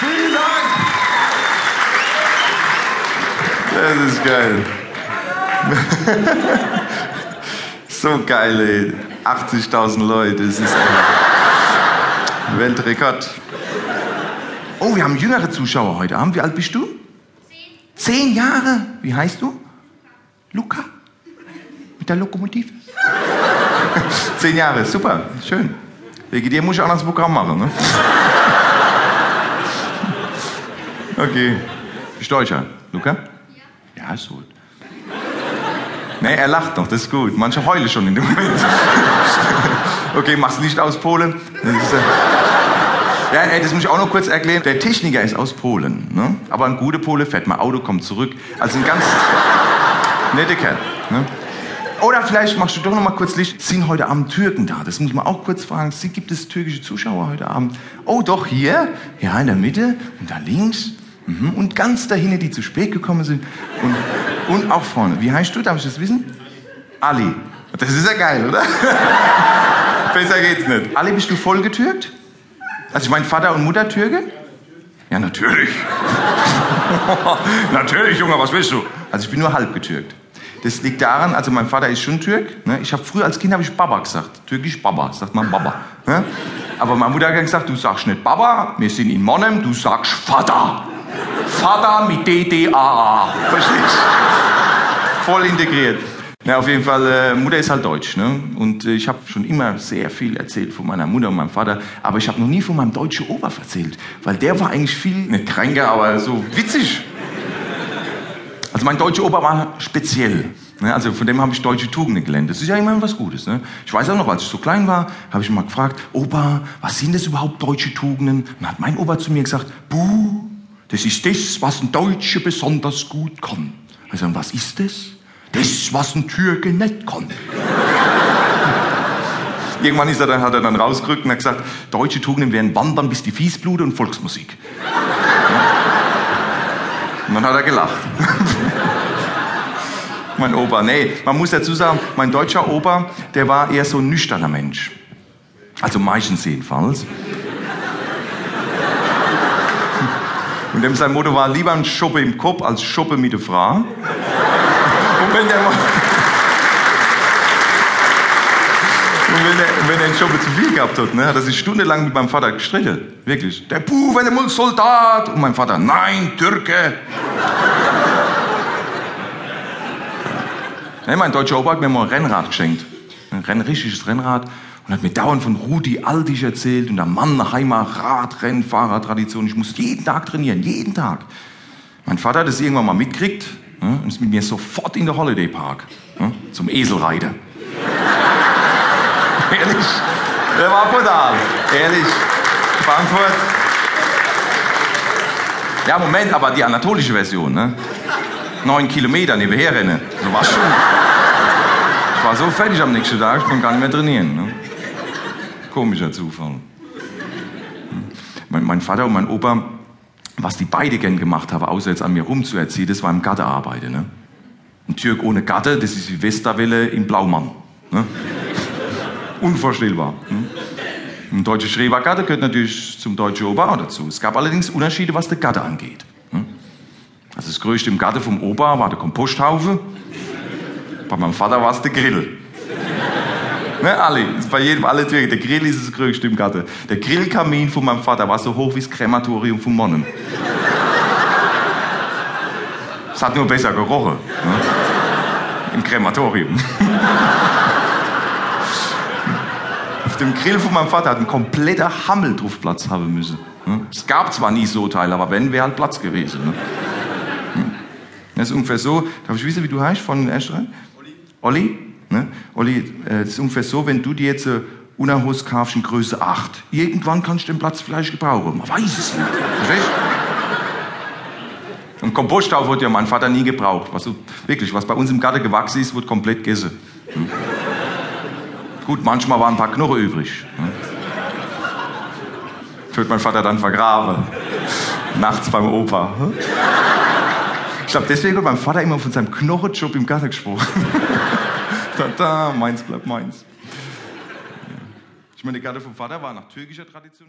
Vielen Dank! Das ist geil. so geil, ey. 80.000 Leute, das ist ein Weltrekord. Oh, wir haben jüngere Zuschauer heute Abend. Wie alt bist du? Zehn. Zehn Jahre? Wie heißt du? Luca? Mit der Lokomotive? Zehn Jahre, super, schön. Wegen dir muss ich auch noch das Programm machen, ne? Okay. Bist Deutscher, Luca? Ja. Ja, ist gut. Nee, er lacht noch, das ist gut. Manche heulen schon in dem Moment. okay, mach's nicht aus Polen. Äh ja, ey, das muss ich auch noch kurz erklären. Der Techniker ist aus Polen, ne? aber ein guter Pole fährt mal Auto, kommt zurück. Also ein ganz netter Kerl. Ne? Oder vielleicht machst du doch noch mal kurz Licht. Sind heute Abend Türken da? Das muss man auch kurz fragen. Gibt es türkische Zuschauer heute Abend? Oh, doch hier. Ja, in der Mitte und da links. Mhm. Und ganz dahinter, die zu spät gekommen sind. Und, und auch vorne. Wie heißt du? Darf ich das wissen? Ali. Das ist ja geil, oder? Besser geht's nicht. Ali, bist du voll getürkt? Also ich meine Vater und Mutter Türke? Ja, natürlich. natürlich, Junge, was willst du? Also ich bin nur halb getürkt. Das liegt daran, also mein Vater ist schon Türk. Ne? Ich habe früher als Kind habe ich Baba gesagt. Türkisch Baba, sagt man Baba. Ne? Aber meine Mutter hat gesagt, du sagst nicht Baba, wir sind in Monem, du sagst Vater. Vater mit D-D-A-A. Verstehst Voll integriert. Na, auf jeden Fall, äh, Mutter ist halt deutsch. Ne? Und äh, ich habe schon immer sehr viel erzählt von meiner Mutter und meinem Vater. Aber ich habe noch nie von meinem deutschen Opa erzählt. Weil der war eigentlich viel, nicht kränker, aber so witzig. Also mein deutscher Opa war speziell. Ne? Also von dem habe ich deutsche Tugenden gelernt. Das ist ja immerhin was Gutes. Ne? Ich weiß auch noch, als ich so klein war, habe ich mal gefragt, Opa, was sind das überhaupt deutsche Tugenden? Und dann hat mein Opa zu mir gesagt, Buh, das ist das, was ein Deutscher besonders gut kann. Also was ist das? Das, was ein Türke nicht kann. Irgendwann ist er dann, hat er dann rausgerückt und hat gesagt, deutsche Tugenden wären Wandern bis die Fiesblute und Volksmusik. Und dann hat er gelacht. mein Opa, nee, man muss dazu sagen, mein deutscher Opa, der war eher so ein nüchterner Mensch. Also meistens jedenfalls. Und dem sein Motto war, lieber ein Schuppe im Kopf als Schuppe mit der Frau. Und wenn der mal Und wenn er, wenn er einen Schuppe zu viel gehabt hat, ne, hat er sich stundenlang mit meinem Vater gestritten. Wirklich. Der Puh, wenn er muss Soldat. Und mein Vater, nein, Türke. Ne, mein deutscher Opa hat mir mal ein Rennrad geschenkt. Ein richtiges Rennrad. Und hat mir dauernd von Rudi Altig erzählt und der Mannheimer Radrennfahrertradition. Ich muss jeden Tag trainieren, jeden Tag. Mein Vater hat das irgendwann mal mitgekriegt ne, und ist mit mir sofort in den Holiday Park ne, zum Eselreiter. Ehrlich, der war brutal. Ehrlich, Frankfurt. Ja, Moment, aber die anatolische Version, ne? Neun Kilometer nebenher rennen. So war schon. Ich war so fertig am nächsten Tag, ich konnte gar nicht mehr trainieren. Ne? Komischer Zufall. Mein, mein, Vater und mein Opa, was die beide gern gemacht haben, außer jetzt an mir rumzuerziehen, das war im Gattearbeiten. Ne? Ein Türk ohne Gatte, das ist wie Westerwelle im Blaumann. Ne? Unvorstellbar. Ne? Ein deutscher Schrebergatte gehört natürlich zum deutschen auch dazu. Es gab allerdings Unterschiede, was der Gatte angeht. Also das Größte im Gatte vom Opa war der Komposthaufe. Bei meinem Vater war es der Grill. Ne, alle, bei jedem, alle Türken. Der Grill ist das größte im Garten. Der Grillkamin von meinem Vater war so hoch wie das Krematorium von Monnen. Es hat nur besser gerochen. Ne? Im Krematorium. Auf dem Grill von meinem Vater hat ein kompletter Hammel drauf Platz haben müssen. Ne? Es gab zwar nie so Teile, aber wenn, wäre halt Platz gewesen. Ne? Das ist ungefähr so. Darf ich wissen, wie du heißt von Estrad? Olli. Olli? Ne? Olli, äh, das ist ungefähr so, wenn du dir jetzt eine Unterhose kaufst in Größe 8. Irgendwann kannst du den Platz vielleicht gebrauchen. Man weiß es nicht. Verstehst du? Und Komposthaufe wird ja mein Vater nie gebraucht. Was, wirklich, was bei uns im Garten gewachsen ist, wird komplett gegessen. Hm? Gut, manchmal waren ein paar Knochen übrig. Hm? Wird mein Vater dann vergraben. Nachts beim Opa. Hm? Ich glaube, deswegen hat mein Vater immer von seinem Knochenjob im Garten gesprochen. da, da, meins bleibt meins. Ich meine, der Garten vom Vater war nach türkischer Tradition.